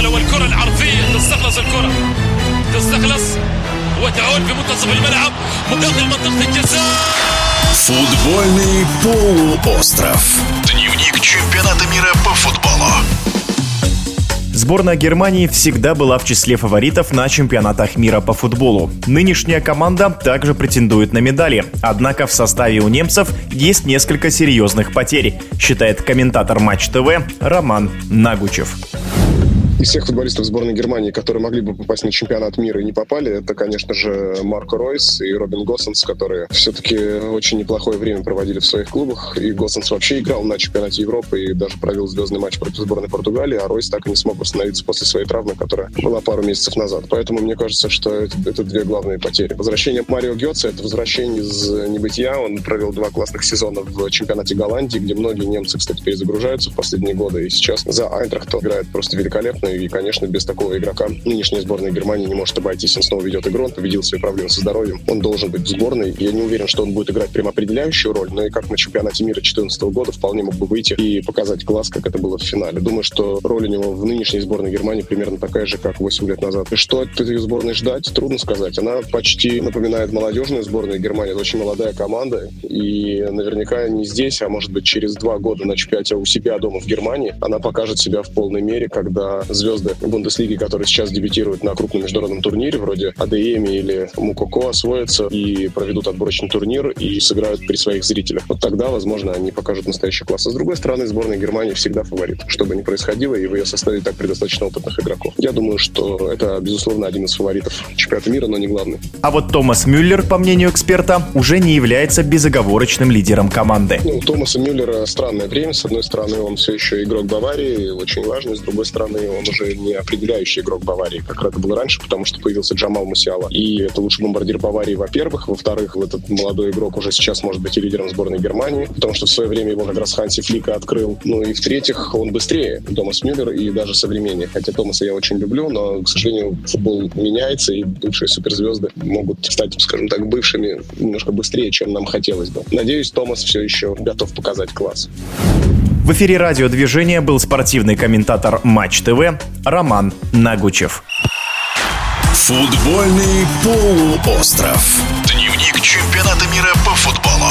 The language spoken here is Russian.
النقله والكره العرضيه تستخلص الكره تستخلص وتعود في منتصف الملعب مداخل منطقه الجزاء Футбольный полуостров. Дневник чемпионата мира по футболу. Сборная Германии всегда была в числе фаворитов на чемпионатах мира по футболу. Нынешняя команда также претендует на медали, однако в составе у немцев есть несколько серьезных потерь, считает комментатор Матч ТВ Роман Нагучев из всех футболистов сборной Германии, которые могли бы попасть на чемпионат мира и не попали, это, конечно же, Марко Ройс и Робин Госсенс, которые все-таки очень неплохое время проводили в своих клубах. И Госсенс вообще играл на чемпионате Европы и даже провел звездный матч против сборной Португалии, а Ройс так и не смог восстановиться после своей травмы, которая была пару месяцев назад. Поэтому мне кажется, что это, это две главные потери. Возвращение Марио Гетца — это возвращение из небытия. Он провел два классных сезона в чемпионате Голландии, где многие немцы, кстати, перезагружаются в последние годы. И сейчас за Айнтрахт играет просто великолепно и, конечно, без такого игрока нынешняя сборная Германии не может обойтись. Он снова ведет игру, он победил свои проблемы со здоровьем. Он должен быть в сборной. Я не уверен, что он будет играть прям определяющую роль, но и как на чемпионате мира 2014 года вполне мог бы выйти и показать класс, как это было в финале. Думаю, что роль у него в нынешней сборной Германии примерно такая же, как 8 лет назад. И что от этой сборной ждать, трудно сказать. Она почти напоминает молодежную сборную Германии. Это очень молодая команда. И наверняка не здесь, а может быть через два года на чемпионате у себя дома в Германии она покажет себя в полной мере, когда звезды Бундеслиги, которые сейчас дебютируют на крупном международном турнире, вроде АДМ или Мукоко, освоятся и проведут отборочный турнир и сыграют при своих зрителях. Вот тогда, возможно, они покажут настоящий класс. А с другой стороны, сборная Германии всегда фаворит, что бы ни происходило, и в ее составе так предостаточно опытных игроков. Я думаю, что это, безусловно, один из фаворитов чемпионата мира, но не главный. А вот Томас Мюллер, по мнению эксперта, уже не является безоговорочным лидером команды. Ну, у Томаса Мюллера странное время. С одной стороны, он все еще игрок Баварии, очень важный. С другой стороны, он уже не определяющий игрок Баварии, как это было раньше, потому что появился Джамал Мусиала. И это лучший бомбардир Баварии, во-первых. Во-вторых, этот молодой игрок уже сейчас может быть и лидером сборной Германии, потому что в свое время его как раз Ханси Флика открыл. Ну и в-третьих, он быстрее, Томас Мюллер, и даже современнее. Хотя Томаса я очень люблю, но, к сожалению, футбол меняется, и бывшие суперзвезды могут стать, скажем так, бывшими немножко быстрее, чем нам хотелось бы. Надеюсь, Томас все еще готов показать класс. В эфире радиодвижения был спортивный комментатор Матч ТВ Роман Нагучев. Футбольный полуостров. Дневник чемпионата мира по футболу.